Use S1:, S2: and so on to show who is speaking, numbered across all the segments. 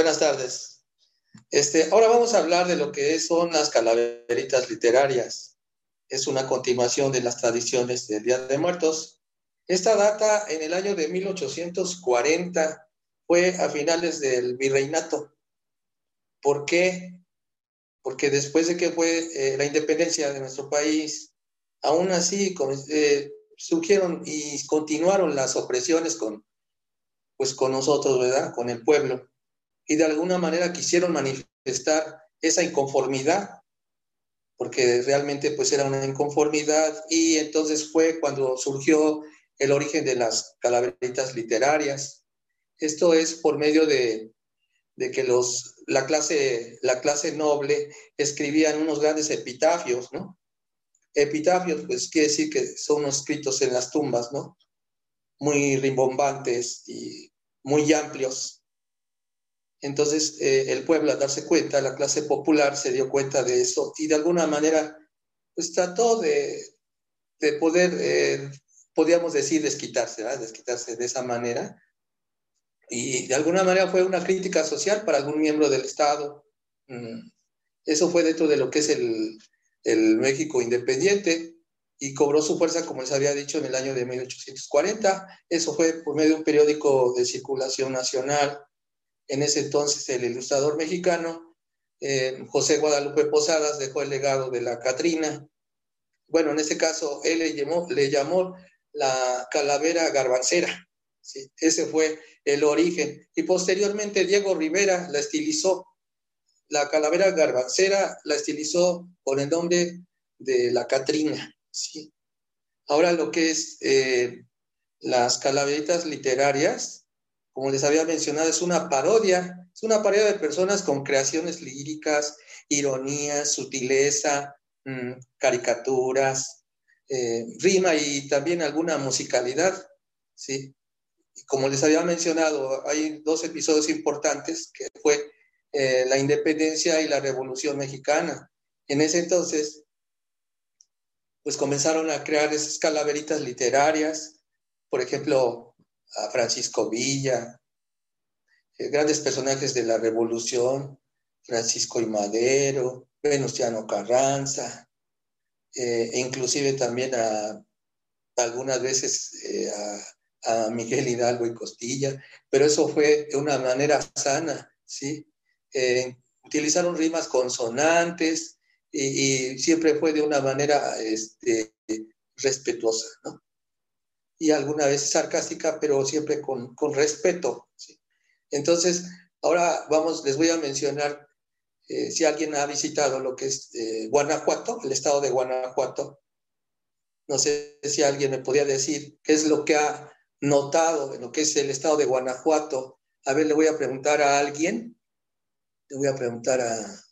S1: buenas tardes. Este, ahora vamos a hablar de lo que son las calaveritas literarias. Es una continuación de las tradiciones del Día de Muertos. Esta data en el año de 1840 fue a finales del virreinato. ¿Por qué? Porque después de que fue eh, la independencia de nuestro país, aún así eh, surgieron y continuaron las opresiones con, pues, con nosotros, ¿verdad? Con el pueblo. Y de alguna manera quisieron manifestar esa inconformidad, porque realmente pues era una inconformidad y entonces fue cuando surgió el origen de las calaveritas literarias. Esto es por medio de, de que los, la, clase, la clase noble escribían unos grandes epitafios, ¿no? Epitafios, pues quiere decir que son escritos en las tumbas, ¿no? Muy rimbombantes y muy amplios. Entonces, eh, el pueblo, al darse cuenta, la clase popular se dio cuenta de eso y de alguna manera, pues trató de, de poder, eh, podríamos decir, desquitarse, ¿verdad? Desquitarse de esa manera. Y de alguna manera fue una crítica social para algún miembro del Estado. Mm, eso fue dentro de lo que es el, el México independiente y cobró su fuerza, como les había dicho, en el año de 1840. Eso fue por medio de un periódico de circulación nacional. En ese entonces, el ilustrador mexicano, eh, José Guadalupe Posadas, dejó el legado de la Catrina. Bueno, en ese caso, él le llamó, la calavera garbancera. Ese fue el origen. Y posteriormente, Diego Rivera la estilizó. La calavera garbancera la estilizó con el nombre de la Catrina. Ahora lo que es eh, las calaveritas literarias, como les había mencionado, es una parodia, es una parodia de personas con creaciones líricas, ironías, sutileza, mm, caricaturas, eh, rima y también alguna musicalidad, ¿sí? como les había mencionado, hay dos episodios importantes que fue eh, la independencia y la revolución mexicana. En ese entonces, pues comenzaron a crear esas calaveritas literarias, por ejemplo, a Francisco Villa, eh, grandes personajes de la Revolución, Francisco y Madero, Venustiano Carranza, eh, e inclusive también a algunas veces eh, a, Miguel Hidalgo y Costilla, pero eso fue de una manera sana, ¿sí? utilizaron rimas consonantes, y, siempre fue de una manera este, respetuosa, ¿no? Y alguna vez sarcástica, pero siempre con, con respeto. Entonces, ahora vamos, les voy a mencionar, eh, si alguien ha visitado lo que es eh, Guanajuato, el estado de Guanajuato, no sé si alguien me podía decir qué es lo que ha notado en lo que es el estado de Guanajuato. A ver, le voy a preguntar a alguien, le voy a preguntar a,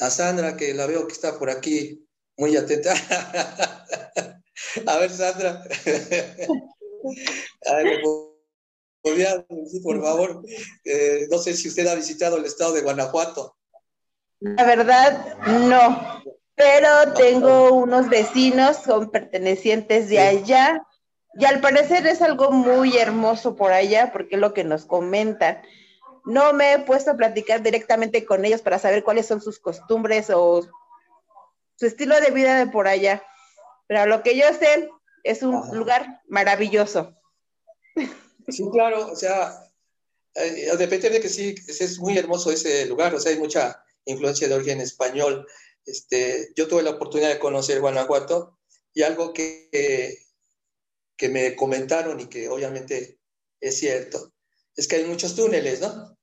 S1: a Sandra, que la veo que está por aquí muy atenta. a ver, Sandra. a ver, por favor, eh, no sé si usted ha visitado el estado de Guanajuato.
S2: La verdad, no, pero tengo unos vecinos, son pertenecientes de allá, y al parecer es algo muy hermoso por allá, porque es lo que nos comentan. No me he puesto a platicar directamente con ellos para saber cuáles son sus costumbres o su estilo de vida de por allá. Pero lo que yo sé es un lugar maravilloso.
S1: Sí, claro, o sea, eh, depende de que sí, es muy hermoso ese lugar, o sea, hay mucha influencia de origen español. Este, yo tuve la oportunidad de conocer Guanajuato y algo que, que me comentaron y que obviamente es cierto, es que hay muchos túneles, ¿no?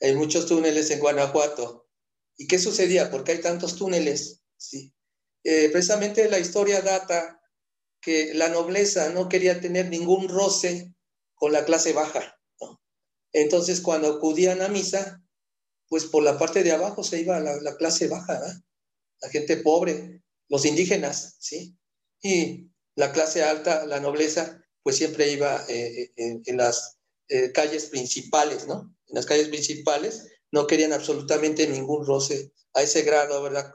S1: Hay muchos túneles en Guanajuato. ¿Y qué sucedía? ¿Por qué hay tantos túneles? Sí. Eh, precisamente la historia data que la nobleza no quería tener ningún roce con la clase baja. Entonces, cuando acudían a misa, pues por la parte de abajo se iba la, la clase baja, la gente pobre, los indígenas, ¿sí? Y la clase alta, la nobleza, pues siempre iba eh, en, en, las eh, calles principales, ¿no? En las calles principales no querían absolutamente ningún roce a ese grado, ¿verdad?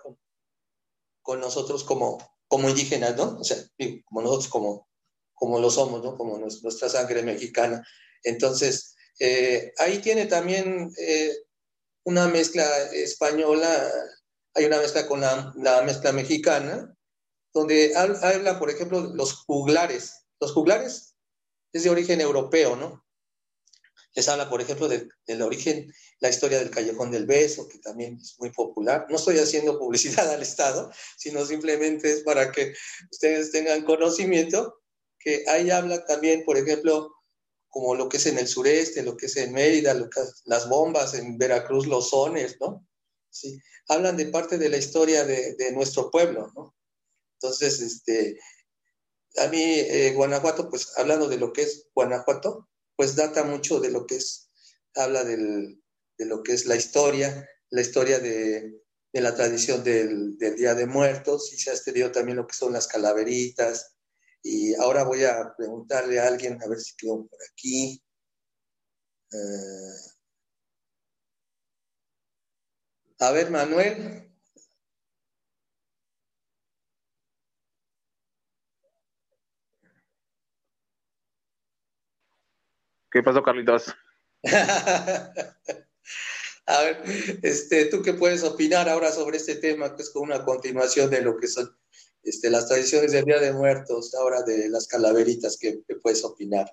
S1: Con nosotros como, como indígenas, ¿no? O sea, como nosotros como, como lo somos, ¿no? Como nuestra sangre mexicana. Entonces, Eh, ahí tiene también eh, una mezcla española, hay una mezcla con la, mezcla mexicana, donde habla, por ejemplo, los juglares. Los juglares es de origen europeo, ¿no? Les habla, por ejemplo, del origen, la historia del Callejón del Beso, que también es muy popular. No estoy haciendo publicidad al Estado, sino simplemente es para que ustedes tengan conocimiento que ahí habla también, por ejemplo, como lo que es en el sureste, lo que es en Mérida, lo que, las bombas en Veracruz, los sones, ¿no? Sí, hablan de parte de la historia de, nuestro pueblo, ¿no? Entonces, este, a mí eh, Guanajuato, pues hablando de lo que es Guanajuato, pues data mucho de lo que es, habla de lo que es la historia, la historia de, la tradición del, Día de Muertos, y se ha estudiado también lo que son las calaveritas, y ahora voy a preguntarle a alguien, a ver si quedó por aquí. Eh, a ver, Manuel.
S3: ¿Qué pasó, Carlitos?
S1: a ver, este, ¿tú qué puedes opinar ahora sobre este tema, que es como una continuación de lo que son este, las tradiciones del Día de Muertos, ahora de las calaveritas, ¿qué, puedes opinar?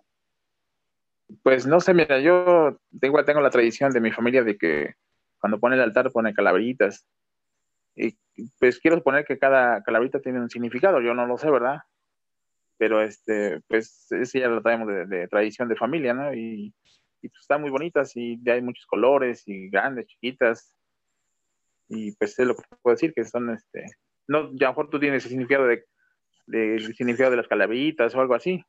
S3: Pues no sé, mira, yo tengo, tengo la tradición de mi familia de que cuando pone el altar pone calaveritas. Y pues quiero suponer que cada calaverita tiene un significado, yo no lo sé, ¿verdad? Pero este, pues ese ya lo traemos de, tradición de familia, ¿no? Y, y pues están muy bonitas y hay muchos colores y grandes, chiquitas. Y pues es lo que puedo decir, que son este, no, a lo mejor tú tienes el significado de, el significado de las calaveritas o algo así.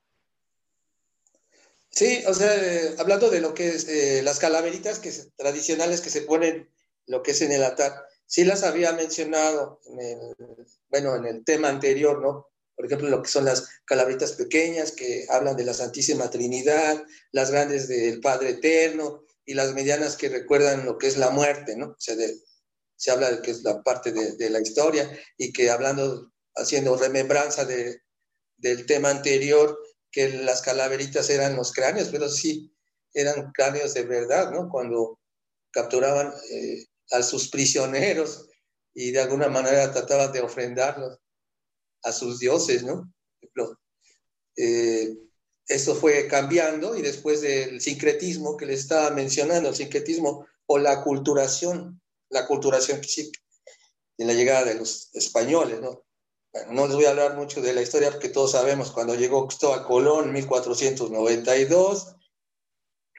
S1: Sí, o sea, eh, hablando de lo que es eh, las calaveritas que tradicionales que se ponen, lo que es en el altar, sí las había mencionado en el, bueno, en el tema anterior, ¿no? Por ejemplo, lo que son las calaveritas pequeñas que hablan de la Santísima Trinidad, las grandes del Padre Eterno y las medianas que recuerdan lo que es la muerte, ¿no? O sea, se habla de que es la parte de, la historia y que hablando, haciendo remembranza de, del tema anterior, que las calaveritas eran los cráneos, pero sí, eran cráneos de verdad, ¿no? Cuando capturaban eh, a sus prisioneros y de alguna manera trataban de ofrendarlos a sus dioses, ¿no? Eh, eso fue cambiando y después del sincretismo que les estaba mencionando, el sincretismo o la culturación la culturación física y la llegada de los españoles, ¿no? no les voy a hablar mucho de la historia porque todos sabemos cuando llegó Cristóbal Colón en 1492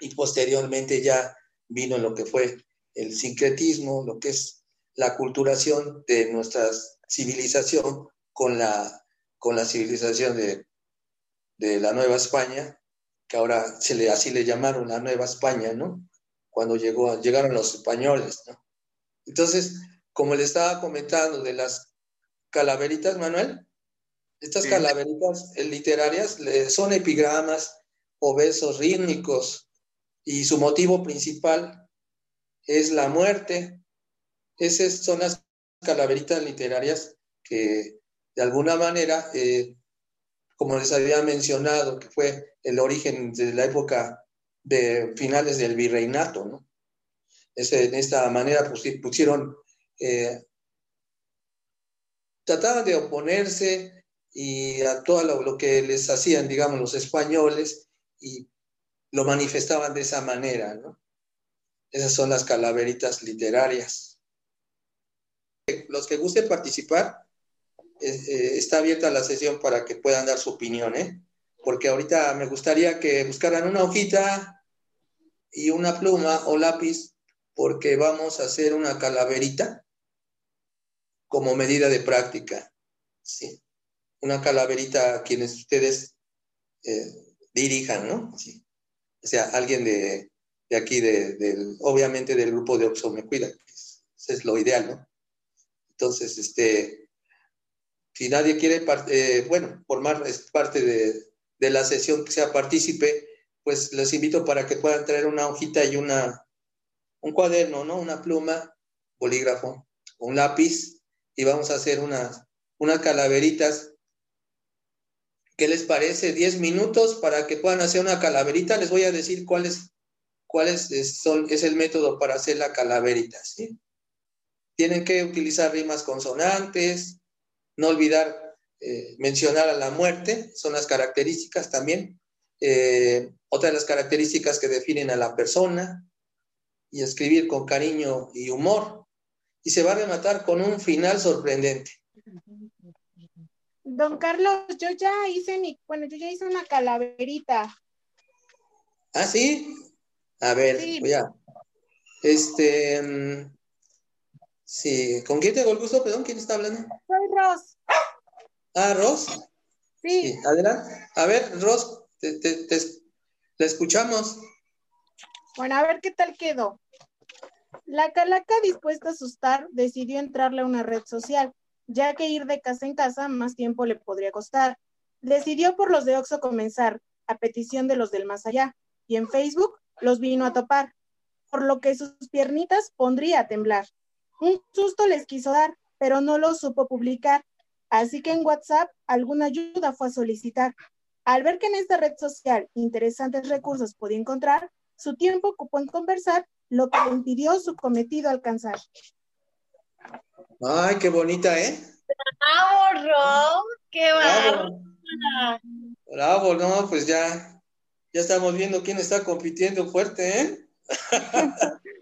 S1: y posteriormente ya vino lo que fue el sincretismo, lo que es la culturación de nuestra civilización con la, con la civilización de, de la Nueva España, que ahora se le, así le llamaron la Nueva España, ¿no? Cuando llegó, llegaron los españoles, ¿no? Entonces, como le estaba comentando de las calaveritas, Manuel, estas calaveritas eh, literarias son epigramas o versos rítmicos y su motivo principal es la muerte. Esas son las calaveritas literarias que de alguna manera, eh, como les había mencionado, que fue el origen de la época de finales del virreinato, ¿no? en esta manera pusieron, eh, trataban de oponerse y a todo lo, que les hacían, digamos, los españoles y lo manifestaban de esa manera, ¿no? Esas son las calaveritas literarias. Los que gusten participar, eh, está abierta la sesión para que puedan dar su opinión, ¿eh? Porque ahorita me gustaría que buscaran una hojita y una pluma o lápiz porque vamos a hacer una calaverita como medida de práctica. ¿sí? Una calaverita a quienes ustedes eh, dirijan, ¿no? O sea, alguien de, aquí, de, obviamente del grupo de Oxo Me Cuida. Eso es lo ideal, ¿no? Entonces, este, si nadie quiere, eh, bueno, formar parte de, de la sesión que sea partícipe, pues les invito para que puedan traer una hojita y una, un cuaderno, ¿no? Una pluma, bolígrafo, un lápiz y vamos a hacer unas, unas calaveritas. ¿Qué les parece? 10 minutos para que puedan hacer una calaverita. Les voy a decir cuál es, es, es el método para hacer la calaverita, ¿sí? Tienen que utilizar rimas consonantes, no olvidar eh, mencionar a la muerte, son las características también. Eh, otra de las características que definen a la persona y escribir con cariño y humor. Y se va a rematar con un final sorprendente.
S4: Don Carlos, yo ya hice mi, bueno, yo ya hice una calaverita.
S1: ¿Ah, sí? A ver, voy a. Este. Sí, ¿con quién tengo el gusto? Perdón, ¿quién está hablando?
S4: Soy Ros.
S1: Ah, Ros.
S4: Sí.
S1: adelante. A ver, Ros, te, te, te, escuchamos.
S4: Bueno, a ver qué tal quedó. La calaca dispuesta a asustar decidió entrarle a una red social, ya que ir de casa en casa más tiempo le podría costar. Decidió por los de Oxo comenzar, a petición de los del más allá, y en Facebook los vino a topar, por lo que sus piernitas pondría a temblar. Un susto les quiso dar, pero no lo supo publicar, así que en WhatsApp alguna ayuda fue a solicitar. Al ver que en esta red social interesantes recursos podía encontrar, su tiempo ocupó en conversar, lo que le impidió su cometido alcanzar.
S1: Ay, qué bonita, ¿eh?
S5: Bravo, Rob, qué
S1: Bravo. Bravo, no, pues ya, ya estamos viendo quién está compitiendo fuerte, ¿eh?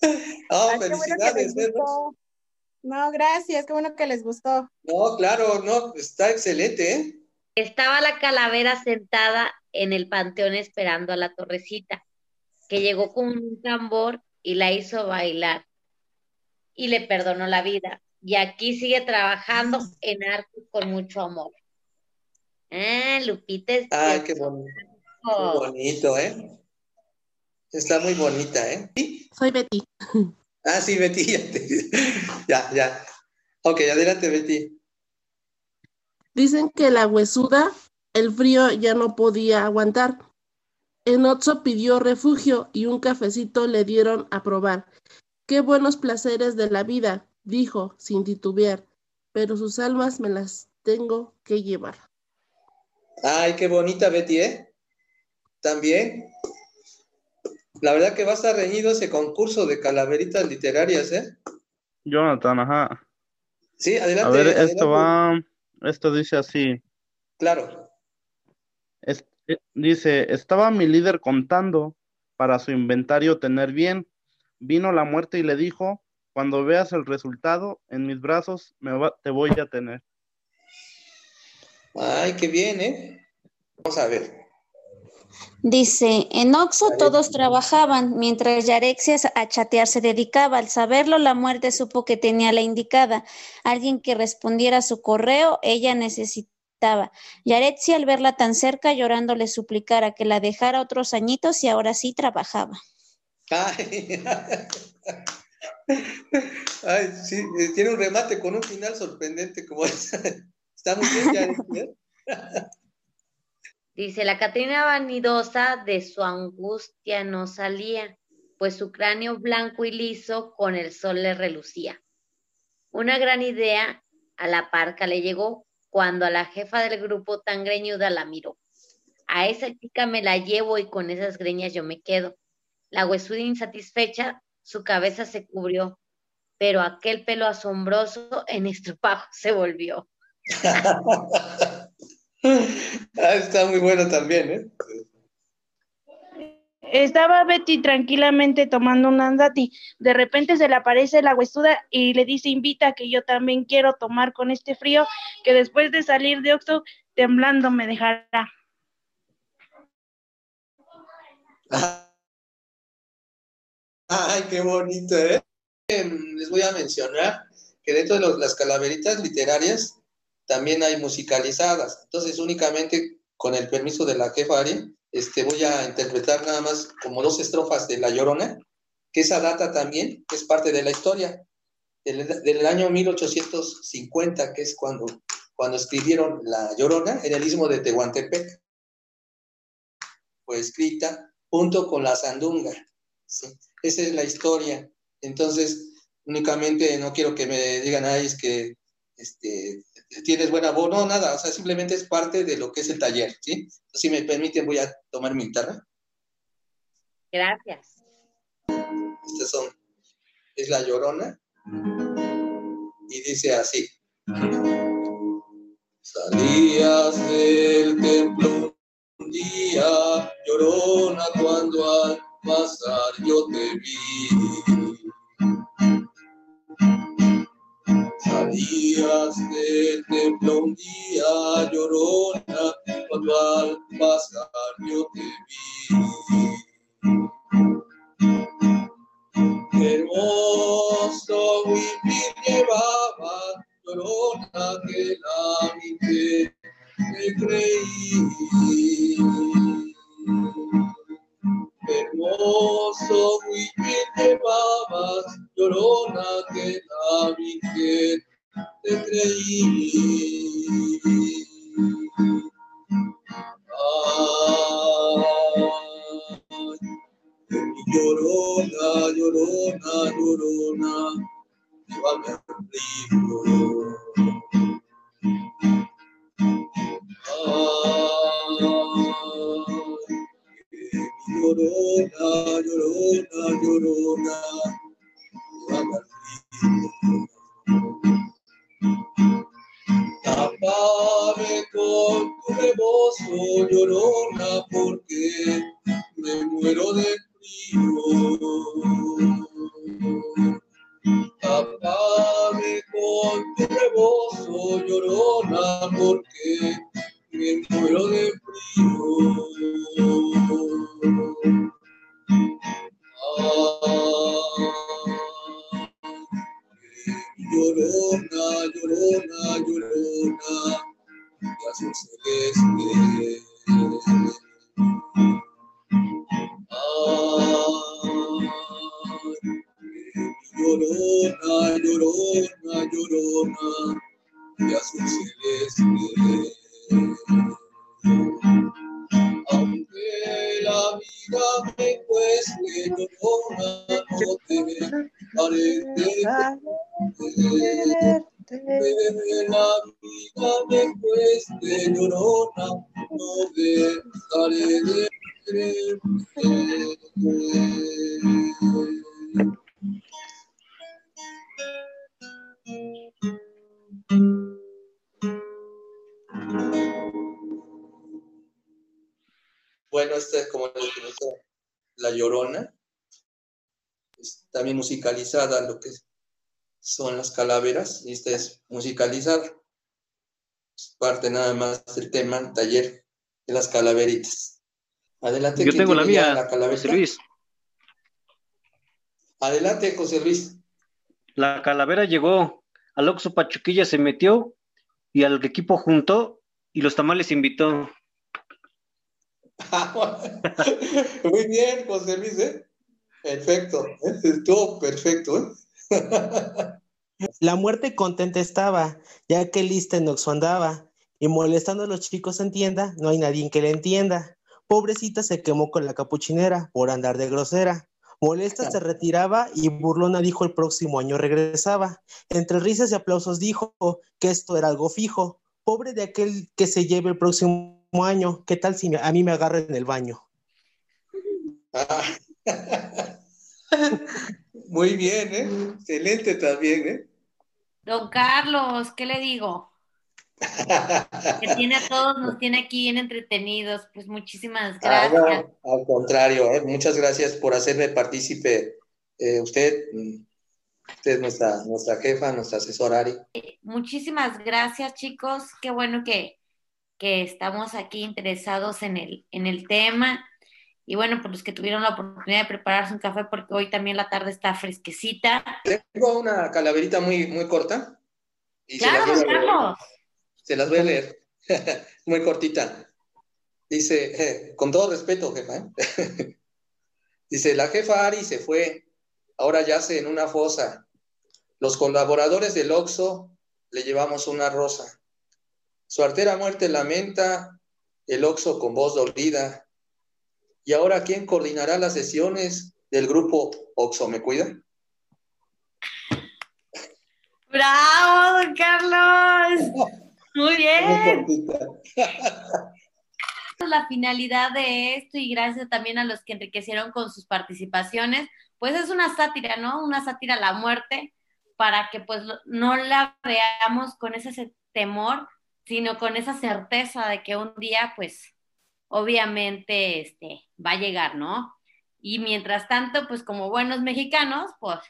S4: oh, felicidades. No, gracias, qué bueno que les gustó.
S1: No, claro, no, está excelente, ¿eh?
S5: Estaba la calavera sentada en el panteón esperando a la torrecita, que llegó con un tambor y la hizo bailar y le perdonó la vida. Y aquí sigue trabajando en arte con mucho amor. Ah, Lupita.
S1: Ay, qué bonito. Muy bonito, ¿eh? Está muy bonita, ¿eh?
S6: Soy Betty.
S1: Ah, sí, Betty. ya, ya. Ok, adelante, Betty.
S6: Dicen que la huesuda, el frío ya no podía aguantar. En Otso pidió refugio y un cafecito le dieron a probar. Qué buenos placeres de la vida, dijo sin titubear, pero sus almas me las tengo que llevar.
S1: Ay, qué bonita Betty, ¿eh? También. La verdad que va a estar reñido ese concurso de calaveritas literarias, ¿eh?
S3: Jonathan, ajá.
S1: Sí, adelante.
S3: A ver, esto va, esto dice así.
S1: Claro.
S3: Eh, dice, estaba mi líder contando para su inventario tener bien. Vino la muerte y le dijo, cuando veas el resultado, en mis brazos me te voy a tener.
S1: Ay, qué bien, ¿eh? Vamos a ver.
S7: Dice, en Oxo todos trabajaban, mientras Yarexias a chatear se dedicaba. Al saberlo, la muerte supo que tenía la indicada, alguien que respondiera a su correo, ella necesitaba. Yarexia, al verla tan cerca, llorando, le suplicara que la dejara otros añitos y ahora sí trabajaba.
S1: Ay, Ay sí, eh, tiene un remate con un final sorprendente como esa. Está muy bien, Yarexia.
S5: Dice, la Catrina vanidosa de su angustia no salía, pues su cráneo blanco y liso con el sol le relucía. Una gran idea a la parca le llegó cuando a la jefa del grupo tan greñuda la miró. A esa chica me la llevo y con esas greñas yo me quedo. La huesuda insatisfecha, su cabeza se cubrió, pero aquel pelo asombroso en estropajo se volvió.
S1: Ah, está muy bueno también, ¿eh?
S8: Estaba Betty tranquilamente tomando un andati. De repente se le aparece la huesuda y le dice, invita que yo también quiero tomar con este frío, que después de salir de Oxo, temblando me dejará.
S1: Ay, qué bonito, ¿eh? Les voy a mencionar que dentro de las calaveritas literarias también hay musicalizadas. Entonces, únicamente con el permiso de la jefa Ari, este, voy a interpretar nada más como dos estrofas de La Llorona, que esa data también es parte de la historia, del, año 1850, que es cuando, cuando escribieron La Llorona en el istmo de Tehuantepec. Fue escrita junto con la Sandunga. Esa es la historia. Entonces, únicamente no quiero que me digan, ay, es que este, tienes buena voz, no, nada, o sea, simplemente es parte de lo que es el taller, ¿sí? Si me permiten, voy a tomar mi guitarra.
S5: Gracias.
S1: Estas son, es la llorona. Y dice así. Salías del templo un día, llorona, cuando al pasar yo te vi. Salías del templo un día, llorona, cuando al pasar yo te vi. Bueno, esta es como La Llorona. Es también musicalizada lo que son las calaveras, y esta es musicalizar. Es parte nada más del tema, taller las calaveritas. Adelante.
S9: Yo
S1: ¿quién
S9: tengo la mía,
S1: la?
S9: José Luis.
S1: Adelante, José Luis.
S9: La calavera llegó, al Oxxo Pachuquilla se metió y al equipo juntó y los tamales invitó.
S1: Muy bien, José Luis, ¿eh? Perfecto, estuvo perfecto, ¿eh?
S10: La muerte contenta estaba, ya que lista en Oxxo andaba, y molestando a los chicos en tienda, no hay nadie que le entienda. Pobrecita se quemó con la capuchinera por andar de grosera. Molesta se retiraba y burlona dijo el próximo año regresaba. Entre risas y aplausos dijo que esto era algo fijo. Pobre de aquel que se lleve el próximo año, ¿qué tal si me- a mí me agarra en el baño?
S1: Ah. Muy bien, ¿eh? Excelente también, ¿eh?
S5: Don Carlos, ¿qué le digo? Que tiene a todos, nos tiene aquí bien entretenidos. Pues muchísimas
S1: Ah,
S5: gracias.
S1: no, al contrario, ¿eh? Muchas gracias por hacerme partícipe. Eh, usted, mm, usted es nuestra, nuestra jefa, nuestra asesora Ari.
S5: Muchísimas gracias, chicos. Qué bueno que, que estamos aquí interesados en el, en el tema. Y bueno, por los que tuvieron la oportunidad de prepararse un café, porque hoy también la tarde está fresquecita.
S1: Tengo una calaverita muy, muy corta. Y
S5: Claro. Carlos.
S1: Se las voy a leer. Muy cortita. Dice, eh, con todo respeto, jefa. ¿eh? Dice, la jefa Ari se fue, ahora yace en una fosa. Los colaboradores del Oxxo le llevamos una rosa. Su artera muerte lamenta, el Oxxo con voz dolida. ¿Y ahora quién coordinará las sesiones del grupo Oxxo me cuida?
S5: ¡Bravo, Carlos! Muy
S1: Muy
S5: bien.
S1: cortita.
S5: la finalidad de esto y gracias también a los que enriquecieron con sus participaciones, pues es una sátira, ¿no? Una sátira a la muerte para que pues no la veamos con ese temor, sino con esa certeza de que un día pues obviamente este, va a llegar, ¿no? Y mientras tanto, pues como buenos mexicanos, pues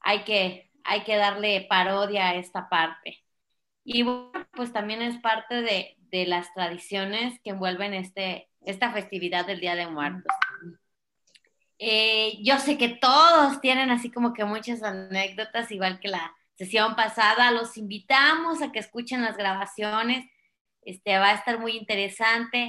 S5: hay que, hay que darle parodia a esta parte. Y bueno, pues también es parte de, de las tradiciones que envuelven este, esta festividad del Día de Muertos. Eh, yo sé que todos tienen así como que muchas anécdotas, igual que la sesión pasada. Los invitamos a que escuchen las grabaciones. Este va a estar muy interesante.